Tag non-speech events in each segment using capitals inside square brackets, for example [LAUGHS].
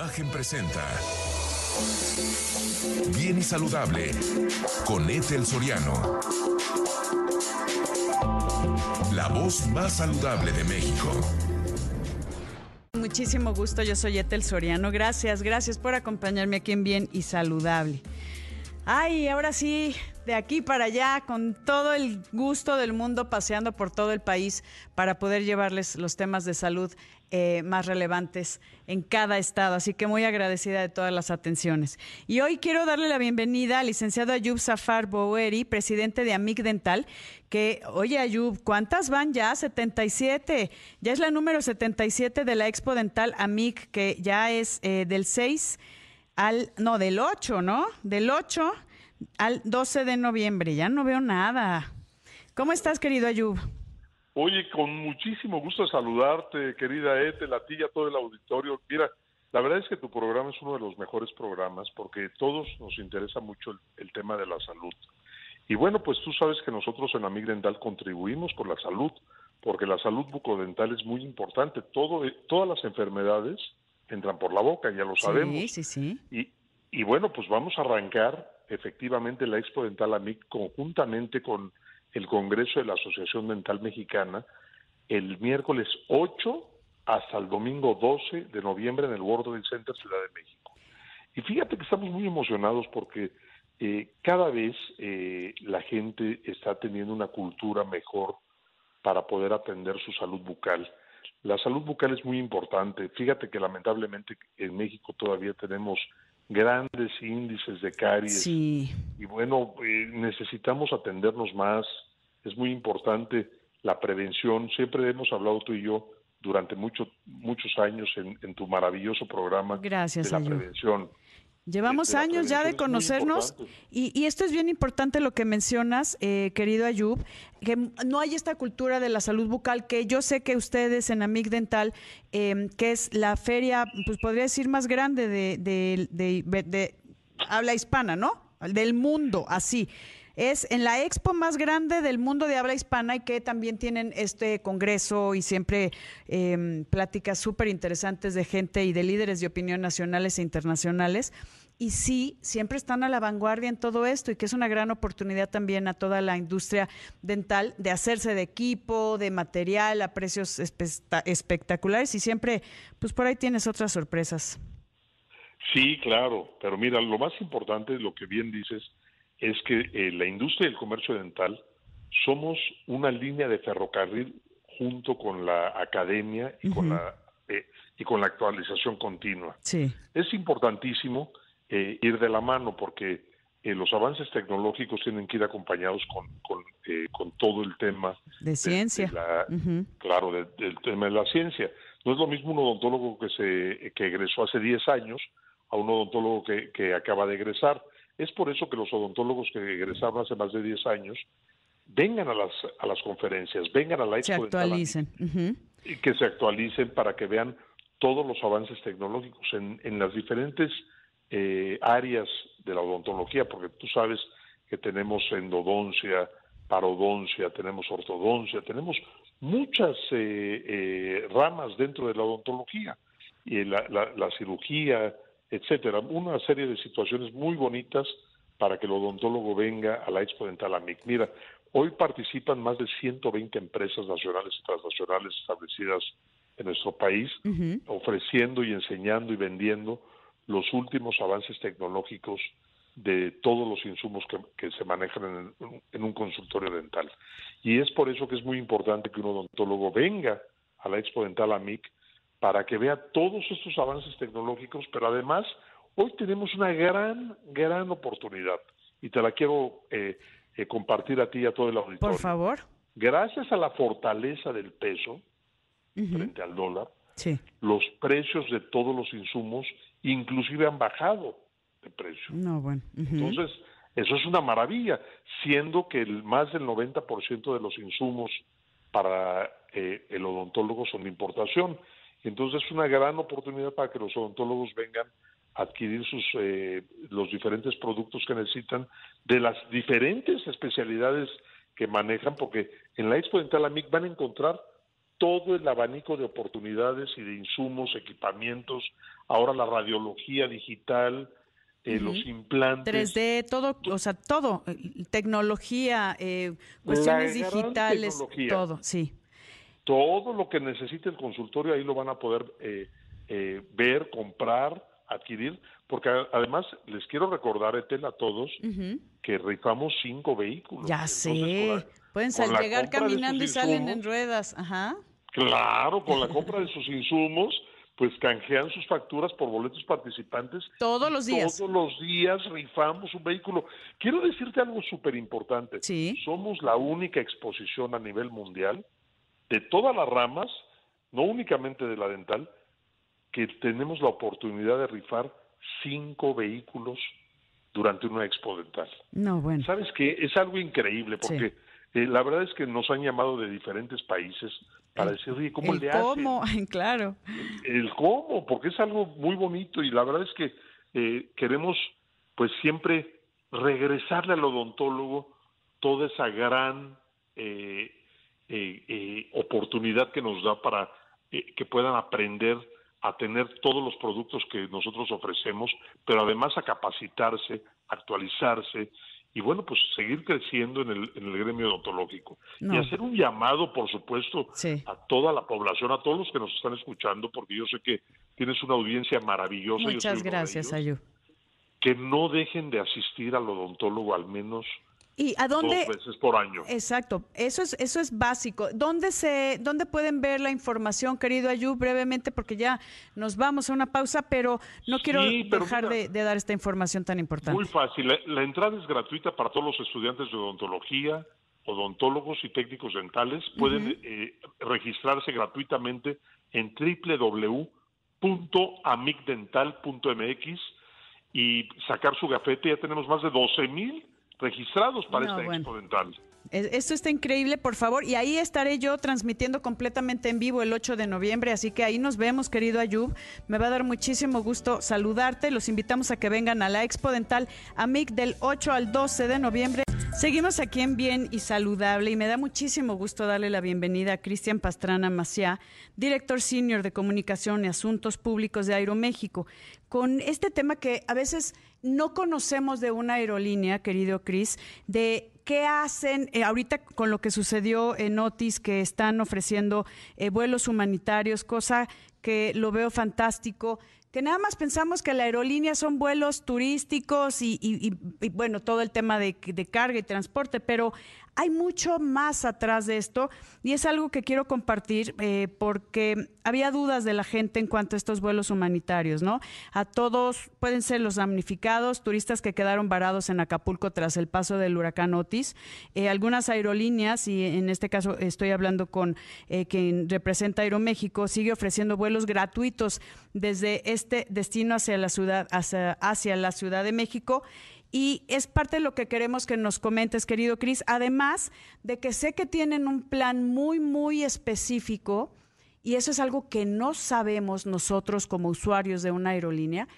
Imagen presenta Bien y Saludable con Ethel Soriano. La voz más saludable de México. Muchísimo gusto, yo soy Ethel Soriano. Gracias, gracias por acompañarme aquí en Bien y Saludable. Ay, ahora sí, de aquí para allá, con todo el gusto del mundo, paseando por todo el país para poder llevarles los temas de salud eh, más relevantes en cada estado. Así que muy agradecida de todas las atenciones. Y hoy quiero darle la bienvenida al licenciado Ayub Safar Boueri, presidente de AMIC Dental, que, oye Ayub, ¿cuántas van ya? 77. Ya es la número 77 de la Expo Dental AMIC, que ya es eh, del 6 al, no, del 8, ¿no? Del 8 al 12 de noviembre. Ya no veo nada. ¿Cómo estás, querido Ayub? Oye, con muchísimo gusto saludarte, querida Ethel, a ti y a todo el auditorio. Mira, la verdad es que tu programa es uno de los mejores programas porque todos nos interesa mucho el, tema de la salud. Y bueno, pues tú sabes que nosotros en Amig Dental contribuimos por la salud, porque la salud bucodental es muy importante. Todo, todas las enfermedades entran por la boca, ya lo sabemos. Sí, sí, sí. Y, y bueno, pues vamos a arrancar efectivamente la Expo Dental AMIC conjuntamente con el Congreso de la Asociación Dental Mexicana el miércoles 8 hasta el domingo 12 de noviembre en el World Trade Center Ciudad de México. Y fíjate que estamos muy emocionados porque eh, cada vez eh, la gente está teniendo una cultura mejor para poder atender su salud bucal. La salud bucal es muy importante. Fíjate que lamentablemente en México todavía tenemos grandes índices de caries. Sí. Y bueno, eh, necesitamos atendernos más. Es muy importante la prevención. Siempre hemos hablado tú y yo durante mucho, muchos años en, tu maravilloso programa Gracias, de la prevención. Llevamos este, años ya de conocernos y, esto es bien importante lo que mencionas, eh, querido Ayub, que no hay esta cultura de la salud bucal que yo sé que ustedes en Amic Dental, em, que es la feria, pues podría decir más grande de, de habla hispana, ¿no? Del mundo, así es en la expo más grande del mundo de habla hispana y que también tienen este congreso y siempre eh, pláticas súper interesantes de gente y de líderes de opinión nacionales e internacionales. Y sí, siempre están a la vanguardia en todo esto y que es una gran oportunidad también a toda la industria dental de hacerse de equipo, de material a precios espectaculares y siempre, pues por ahí tienes otras sorpresas. Sí, claro, pero mira, lo más importante, lo que bien dices, es que eh, la industria del comercio dental somos una línea de ferrocarril junto con la academia y con la eh, y con la actualización continua. Sí. Es importantísimo eh, ir de la mano porque los avances tecnológicos tienen que ir acompañados con, con, con todo el tema de ciencia. Claro, del tema de la ciencia. No es lo mismo un odontólogo que, se, que egresó hace 10 años a un odontólogo que, que acaba de egresar. Es por eso que los odontólogos que egresaron hace más de 10 años vengan a las, a las conferencias, vengan a la expo. Se actualicen. Y que se actualicen para que vean todos los avances tecnológicos en, en las diferentes eh, áreas de la odontología, porque tú sabes que tenemos endodoncia, parodoncia, tenemos ortodoncia, tenemos muchas eh, eh, ramas dentro de la odontología, y la, la, la cirugía, etcétera. Una serie de situaciones muy bonitas para que el odontólogo venga a la Expo Dental AMIC. Mira, hoy participan más de 120 empresas nacionales y transnacionales establecidas en nuestro país, ofreciendo y enseñando y vendiendo los últimos avances tecnológicos de todos los insumos que, se manejan en, en, un consultorio dental. Y es por eso que es muy importante que un odontólogo venga a la Expo Dental AMIC para que vea todos estos avances tecnológicos, pero además hoy tenemos una gran, gran oportunidad y te la quiero eh, eh, compartir a ti y a todo el auditorio. Por favor. Gracias a la fortaleza del peso frente al dólar, los precios de todos los insumos inclusive han bajado de precio. No, bueno. Entonces, eso es una maravilla, siendo que el, más del 90% de los insumos para eh, el odontólogo son de importación. Entonces es una gran oportunidad para que los odontólogos vengan a adquirir sus, eh, los diferentes productos que necesitan de las diferentes especialidades que manejan, porque en la Expo Dental AMIC van a encontrar todo el abanico de oportunidades y de insumos, equipamientos, ahora la radiología digital, eh, los implantes. 3D, todo, o sea, todo, tecnología, eh, cuestiones digitales, todo, sí. Todo lo que necesite el consultorio ahí lo van a poder eh, ver, comprar, adquirir, porque además les quiero recordar, Etel, a todos, que rifamos cinco vehículos. Ya sé, pueden llegar caminando y salen en ruedas, ajá. Claro, con la [LAUGHS] compra de sus insumos pues canjean sus facturas por boletos participantes. Todos los días. Todos los días rifamos un vehículo. Quiero decirte algo súper importante. Sí. Somos la única exposición a nivel mundial de todas las ramas, no únicamente de la dental, que tenemos la oportunidad de rifar cinco vehículos durante una expo dental. No, bueno. ¿Sabes qué? Es algo increíble porque eh, la verdad es que nos han llamado de diferentes países para decir, oye, ¿cómo el le cómo, [LAUGHS] claro. El, cómo, porque es algo muy bonito y la verdad es que eh, queremos pues siempre regresarle al odontólogo toda esa gran eh, oportunidad que nos da para que puedan aprender a tener todos los productos que nosotros ofrecemos, pero además a capacitarse, actualizarse y bueno, pues seguir creciendo en el, en el gremio odontológico. Y hacer un llamado, por supuesto, a toda la población, a todos los que nos están escuchando, porque yo sé que tienes una audiencia maravillosa. Muchas gracias, Ayu. Que no dejen de asistir al odontólogo al menos ¿Y a dónde? Dos veces por año. Exacto, eso es, eso es básico. ¿Dónde, se, ¿Dónde pueden ver la información, querido Ayú, brevemente? Porque ya nos vamos a una pausa, pero no quiero dejar de, dar esta información tan importante. Muy fácil, la, entrada es gratuita para todos los estudiantes de odontología, odontólogos y técnicos dentales. Pueden eh, registrarse gratuitamente en www.amigdental.mx y sacar su gafete. Ya tenemos más de 12 mil registrados para esta expo dental. Esto está increíble, por favor. Y ahí estaré yo transmitiendo completamente en vivo el 8 de noviembre. Así que ahí nos vemos, querido Ayub. Me va a dar muchísimo gusto saludarte. Los invitamos a que vengan a la Expo Dental AMIC del 8 al 12 de noviembre. Seguimos aquí en Bien y Saludable y me da muchísimo gusto darle la bienvenida a Cristian Pastrana Maciá, director senior de Comunicación y Asuntos Públicos de Aeroméxico, con este tema que a veces no conocemos de una aerolínea, querido Cris, de qué hacen eh, ahorita con lo que sucedió en Otis, que están ofreciendo eh, vuelos humanitarios, cosa que lo veo fantástico que nada más pensamos que la aerolínea son vuelos turísticos y, bueno, todo el tema de, carga y transporte, pero hay mucho más atrás de esto y es algo que quiero compartir eh, porque había dudas de la gente en cuanto a estos vuelos humanitarios, ¿no? A todos pueden ser los damnificados, turistas que quedaron varados en Acapulco tras el paso del huracán Otis, eh, algunas aerolíneas, y en este caso estoy hablando con eh, quien representa Aeroméxico, sigue ofreciendo vuelos gratuitos desde este destino hacia la ciudad, hacia la Ciudad de México y es parte de lo que queremos que nos comentes, querido Cris, además de que sé que tienen un plan muy, muy específico, y eso es algo que no sabemos nosotros como usuarios de una aerolínea,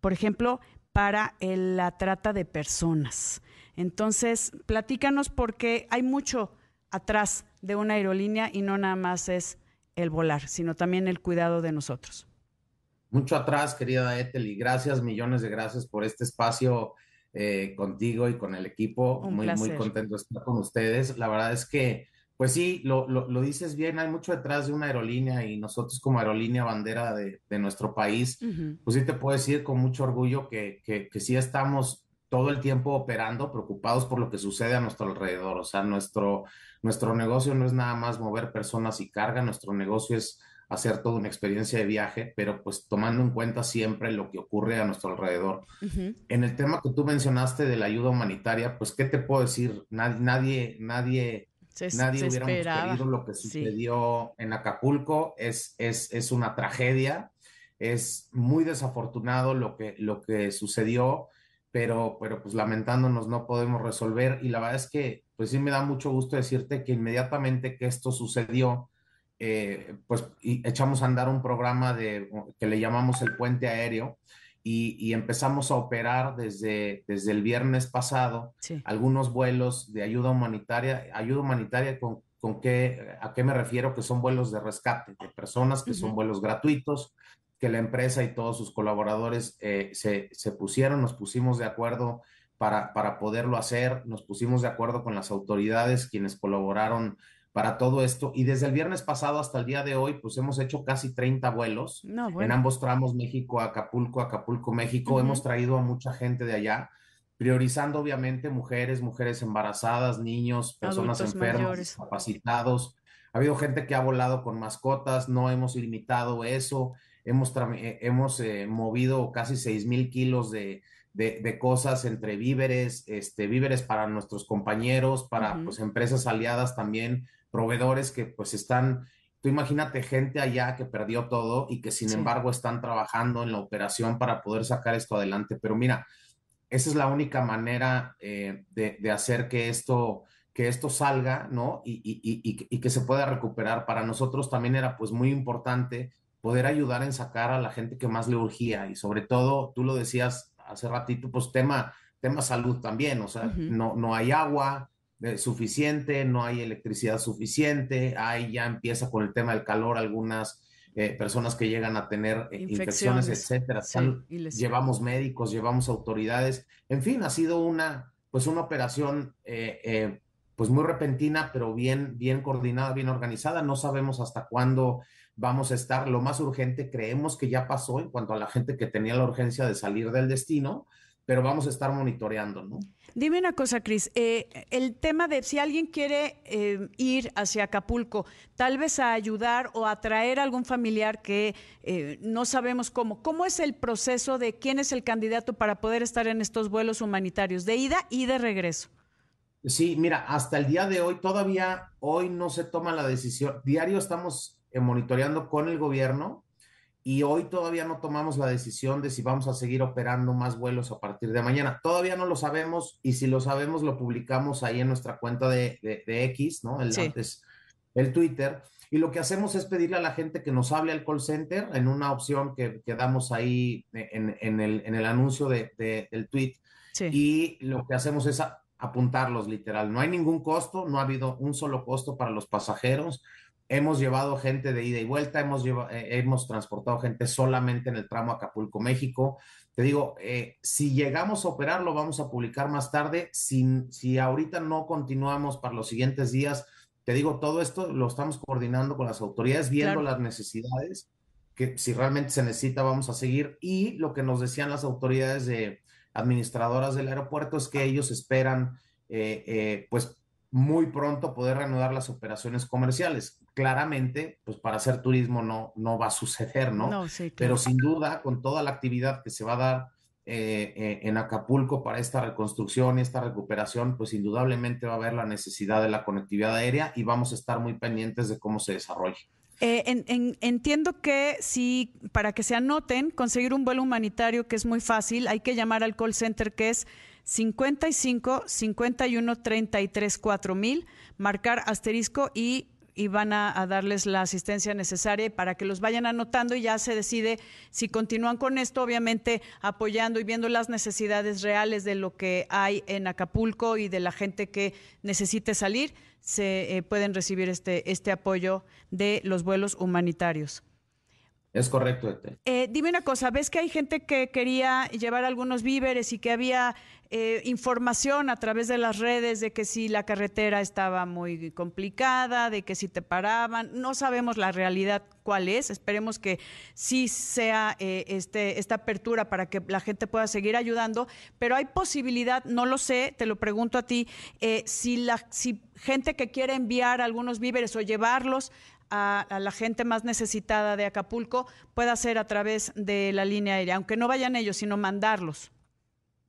por ejemplo, para la trata de personas. Entonces, platícanos porque hay mucho atrás de una aerolínea y no nada más es el volar, sino también el cuidado de nosotros. Mucho atrás, querida Ethel, y gracias, millones de gracias por este espacio eh, contigo y con el equipo. muy, muy contento de estar con ustedes. La verdad es que, pues sí, lo, lo, dices bien, hay mucho detrás de una aerolínea y nosotros como aerolínea bandera de, de nuestro país, pues sí te puedo decir con mucho orgullo que, que, que sí estamos todo el tiempo operando, preocupados por lo que sucede a nuestro alrededor. O sea, nuestro, nuestro negocio no es nada más mover personas y carga, nuestro negocio es hacer toda una experiencia de viaje, pero pues tomando en cuenta siempre lo que ocurre a nuestro alrededor. En el tema que tú mencionaste de la ayuda humanitaria, pues, ¿qué te puedo decir? Nadie, nadie, nadie, hubiera querido lo que sucedió en Acapulco. Es, es, es una tragedia. Es muy desafortunado lo que, lo que sucedió, pero, pero pues lamentándonos no podemos resolver. Y la verdad es que, pues sí me da mucho gusto decirte que inmediatamente que esto sucedió, eh, pues echamos a andar un programa de, que le llamamos el puente aéreo y, empezamos a operar desde, desde el viernes pasado algunos vuelos de ayuda humanitaria, ayuda humanitaria con, con qué, a qué me refiero, que son vuelos de rescate de personas, que son vuelos gratuitos, que la empresa y todos sus colaboradores eh, se, se, pusieron, nos pusimos de acuerdo para, para poderlo hacer, nos pusimos de acuerdo con las autoridades quienes colaboraron para todo esto. Y desde el viernes pasado hasta el día de hoy, pues hemos hecho casi 30 vuelos en ambos tramos, México, Acapulco, Acapulco, México. Hemos traído a mucha gente de allá, priorizando obviamente mujeres, mujeres embarazadas, niños, personas enfermas, capacitados. Ha habido gente que ha volado con mascotas, no hemos limitado eso hemos, eh, hemos eh, movido casi 6 mil kilos de, de, cosas entre víveres, este, víveres para nuestros compañeros, para pues, empresas aliadas también, proveedores que pues están, tú imagínate gente allá que perdió todo y que sin embargo están trabajando en la operación para poder sacar esto adelante. Pero mira, esa es la única manera eh, de, de, hacer que esto, que esto salga, ¿no? Y, y, y, y, que se pueda recuperar. Para nosotros también era pues muy importante poder ayudar en sacar a la gente que más le urgía y sobre todo, tú lo decías hace ratito, pues tema, tema salud también, o sea, no, no hay agua eh, suficiente, no hay electricidad suficiente, ahí ya empieza con el tema del calor algunas eh, personas que llegan a tener eh, infecciones, etcétera. Llevamos médicos, llevamos autoridades, en fin, ha sido una, pues una operación pues muy repentina, pero bien, bien coordinada, bien organizada. No sabemos hasta cuándo vamos a estar. Lo más urgente creemos que ya pasó en cuanto a la gente que tenía la urgencia de salir del destino, pero vamos a estar monitoreando, ¿no? Dime una cosa, Cris. Eh, el tema de si alguien quiere eh, ir hacia Acapulco, tal vez a ayudar o a traer a algún familiar que eh, no sabemos cómo. ¿Cómo es el proceso de quién es el candidato para poder estar en estos vuelos humanitarios de ida y de regreso? Sí, mira, hasta el día de hoy todavía hoy no se toma la decisión. Diario estamos monitoreando con el gobierno y hoy todavía no tomamos la decisión de si vamos a seguir operando más vuelos a partir de mañana. Todavía no lo sabemos y si lo sabemos lo publicamos ahí en nuestra cuenta de, X, ¿no? El, antes, el Twitter. Y lo que hacemos es pedirle a la gente que nos hable al call center en una opción que, que damos ahí en, en, el, en el anuncio de, del tweet. Y lo que hacemos es apuntarlos literal. No hay ningún costo, no ha habido un solo costo para los pasajeros. Hemos llevado gente de ida y vuelta, hemos, eh, hemos transportado gente solamente en el tramo Acapulco, México. Te digo, eh, si llegamos a operar, lo vamos a publicar más tarde. Si, si ahorita no continuamos para los siguientes días, te digo, todo esto lo estamos coordinando con las autoridades, viendo las necesidades, que si realmente se necesita, vamos a seguir. Y lo que nos decían las autoridades de administradoras del aeropuerto es que ellos esperan, eh, pues, muy pronto poder reanudar las operaciones comerciales. Claramente, pues para hacer turismo no, no va a suceder, ¿no? no sí, Pero sin duda, con toda la actividad que se va a dar eh, eh, en Acapulco para esta reconstrucción y esta recuperación, pues indudablemente va a haber la necesidad de la conectividad aérea y vamos a estar muy pendientes de cómo se desarrolle. Eh, entiendo que si para que se anoten, conseguir un vuelo humanitario que es muy fácil, hay que llamar al call center que es 55 51 33 4000, marcar asterisco y y van a, darles la asistencia necesaria para que los vayan anotando y ya se decide si continúan con esto, obviamente apoyando y viendo las necesidades reales de lo que hay en Acapulco y de la gente que necesite salir, se eh, pueden recibir este, este apoyo de los vuelos humanitarios. Es correcto, eh, dime una cosa, ¿ves que hay gente que quería llevar algunos víveres y que había eh, información a través de las redes de que si la carretera estaba muy complicada, de que si te paraban? No sabemos la realidad cuál es, esperemos que sí sea eh, este, esta apertura para que la gente pueda seguir ayudando, pero hay posibilidad, no lo sé, te lo pregunto a ti, si, la, si gente que quiere enviar algunos víveres o llevarlos a, la gente más necesitada de Acapulco pueda ser a través de la línea aérea, aunque no vayan ellos, sino mandarlos.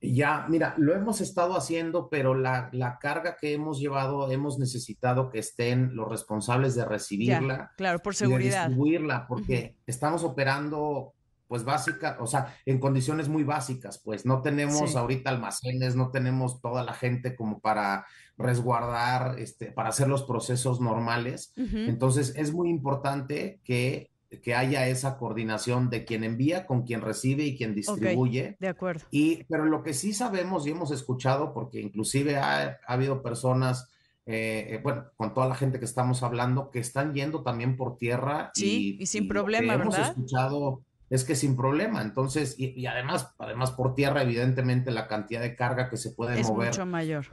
Ya, mira, lo hemos estado haciendo, pero la, la carga que hemos llevado, hemos necesitado que estén los responsables de recibirla. claro, por seguridad. de distribuirla, porque estamos operando pues básica, o sea, en condiciones muy básicas, pues no tenemos ahorita almacenes, no tenemos toda la gente como para resguardar, este, para hacer los procesos normales. Entonces, es muy importante que, que, haya esa coordinación de quien envía con quien recibe y quien distribuye. de acuerdo. Y, pero lo que sí sabemos y hemos escuchado, porque inclusive ha, ha habido personas eh, bueno, con toda la gente que estamos hablando, que están yendo también por tierra. Sí, y, sin problema, ¿verdad? Hemos escuchado es que sin problema. Entonces, y, además, además por tierra, evidentemente la cantidad de carga que se puede mover es mucho mayor.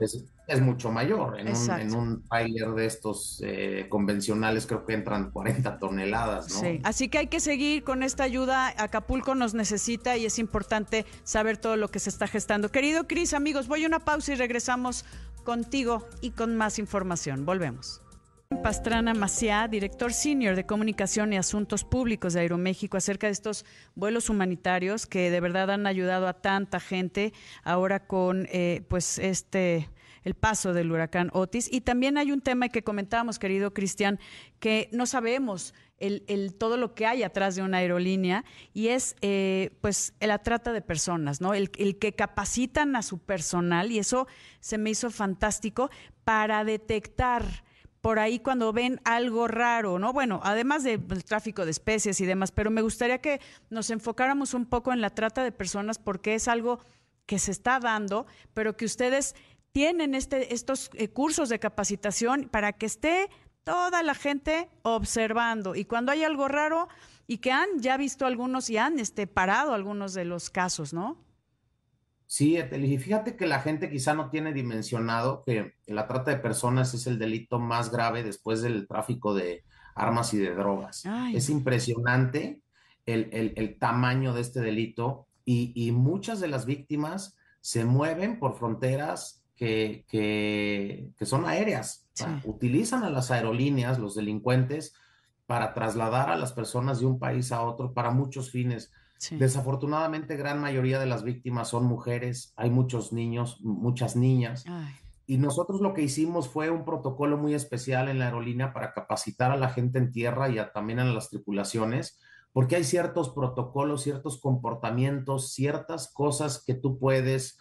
Es, mucho mayor. En un, en un, trailer de estos eh, convencionales creo que entran [LAUGHS] 40 toneladas, ¿no? Sí, así que hay que seguir con esta ayuda. Acapulco nos necesita y es importante saber todo lo que se está gestando. Querido Cris, amigos, voy a una pausa y regresamos contigo y con más información. Volvemos. Pastrana Maciá, director senior de Comunicación y Asuntos Públicos de Aeroméxico, acerca de estos vuelos humanitarios que de verdad han ayudado a tanta gente ahora con eh, pues este el paso del huracán Otis. Y también hay un tema que comentábamos, querido Cristian, que no sabemos el, todo lo que hay atrás de una aerolínea y es eh, pues la trata de personas, ¿no? El, el que capacitan a su personal y eso se me hizo fantástico para detectar por ahí cuando ven algo raro, ¿no? Bueno, además del tráfico de especies y demás, pero me gustaría que nos enfocáramos un poco en la trata de personas porque es algo que se está dando, pero que ustedes tienen este, estos eh, cursos de capacitación para que esté toda la gente observando y cuando hay algo raro y que han ya visto algunos y han este, parado algunos de los casos, ¿no? Sí, y fíjate que la gente quizá no tiene dimensionado que la trata de personas es el delito más grave después del tráfico de armas y de drogas. Es impresionante el, tamaño de este delito y, muchas de las víctimas se mueven por fronteras que, que, son aéreas. Utilizan a las aerolíneas, los delincuentes, para trasladar a las personas de un país a otro para muchos fines Desafortunadamente, gran mayoría de las víctimas son mujeres, hay muchos niños, muchas niñas. Y nosotros lo que hicimos fue un protocolo muy especial en la aerolínea para capacitar a la gente en tierra y también a las tripulaciones, porque hay ciertos protocolos, ciertos comportamientos, ciertas cosas que tú puedes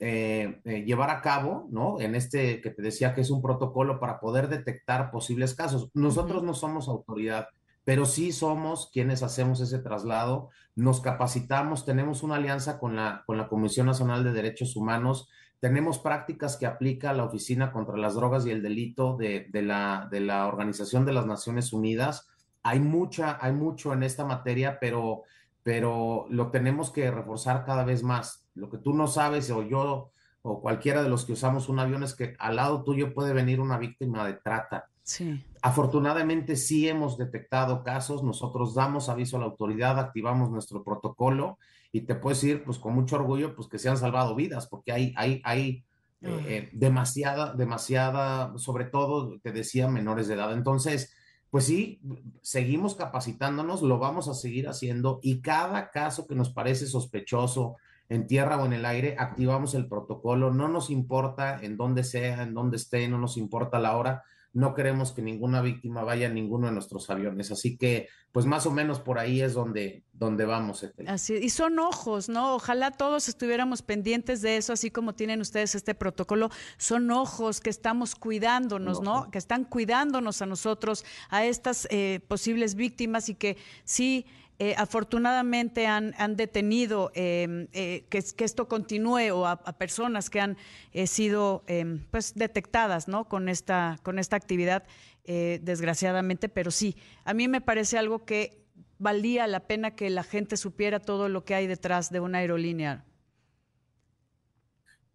eh, eh, llevar a cabo, ¿no? En este que te decía que es un protocolo para poder detectar posibles casos. Nosotros no somos autoridad pero sí somos quienes hacemos ese traslado, nos capacitamos, tenemos una alianza con la, con la Comisión Nacional de Derechos Humanos, tenemos prácticas que aplica la Oficina contra las Drogas y el Delito de, de, la, de la Organización de las Naciones Unidas. Hay, mucha, hay mucho en esta materia, pero, pero lo tenemos que reforzar cada vez más. Lo que tú no sabes, o yo, o cualquiera de los que usamos un avión, es que al lado tuyo puede venir una víctima de trata Sí. Afortunadamente sí hemos detectado casos, nosotros damos aviso a la autoridad, activamos nuestro protocolo y te puedes decir pues con mucho orgullo pues que se han salvado vidas porque hay, hay, hay eh, eh, demasiada, demasiada, sobre todo te decía menores de edad. Entonces, pues sí, seguimos capacitándonos, lo vamos a seguir haciendo y cada caso que nos parece sospechoso en tierra o en el aire, activamos el protocolo, no nos importa en dónde sea, en dónde esté, no nos importa la hora, no queremos que ninguna víctima vaya en ninguno de nuestros aviones. Así que, pues más o menos por ahí es donde, donde vamos. Así, y son ojos, ¿no? Ojalá todos estuviéramos pendientes de eso, así como tienen ustedes este protocolo. Son ojos que estamos cuidándonos, ¿no? Que están cuidándonos a nosotros, a estas eh, posibles víctimas y que sí eh, afortunadamente han, detenido em, eh, que, esto continúe o a, personas que han eh, sido em, pues detectadas ¿no? con, esta, con esta actividad, desgraciadamente, pero sí, a mí me parece algo que valía la pena que la gente supiera todo lo que hay detrás de una aerolínea.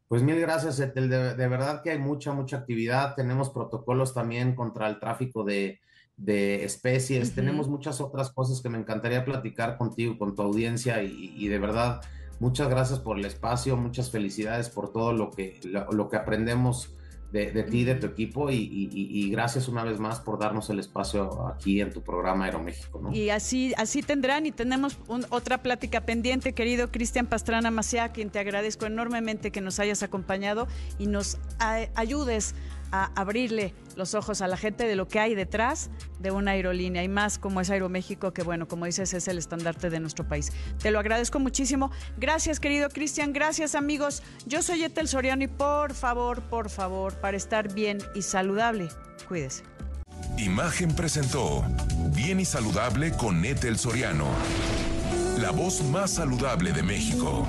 Pues mil gracias, de verdad que hay mucha, mucha actividad. Tenemos protocolos también contra el tráfico de, de especies, tenemos muchas otras cosas que me encantaría platicar contigo, con tu audiencia y, de verdad, muchas gracias por el espacio, muchas felicidades por todo lo que, lo, que aprendemos de, de, ti, de tu equipo y, gracias una vez más por darnos el espacio aquí en tu programa Aeroméxico. ¿no? Y así, así tendrán y tenemos otra plática pendiente, querido Cristian Pastrana Maciá, quien te agradezco enormemente que nos hayas acompañado y nos ayudes a abrirle los ojos a la gente de lo que hay detrás de una aerolínea y más como es Aeroméxico, que bueno, como dices, es el estandarte de nuestro país. Te lo agradezco muchísimo. Gracias, querido Cristian. Gracias, amigos. Yo soy Etel Soriano y por favor, por favor, para estar bien y saludable, cuídese. Imagen presentó Bien y Saludable con Etel Soriano, la voz más saludable de México.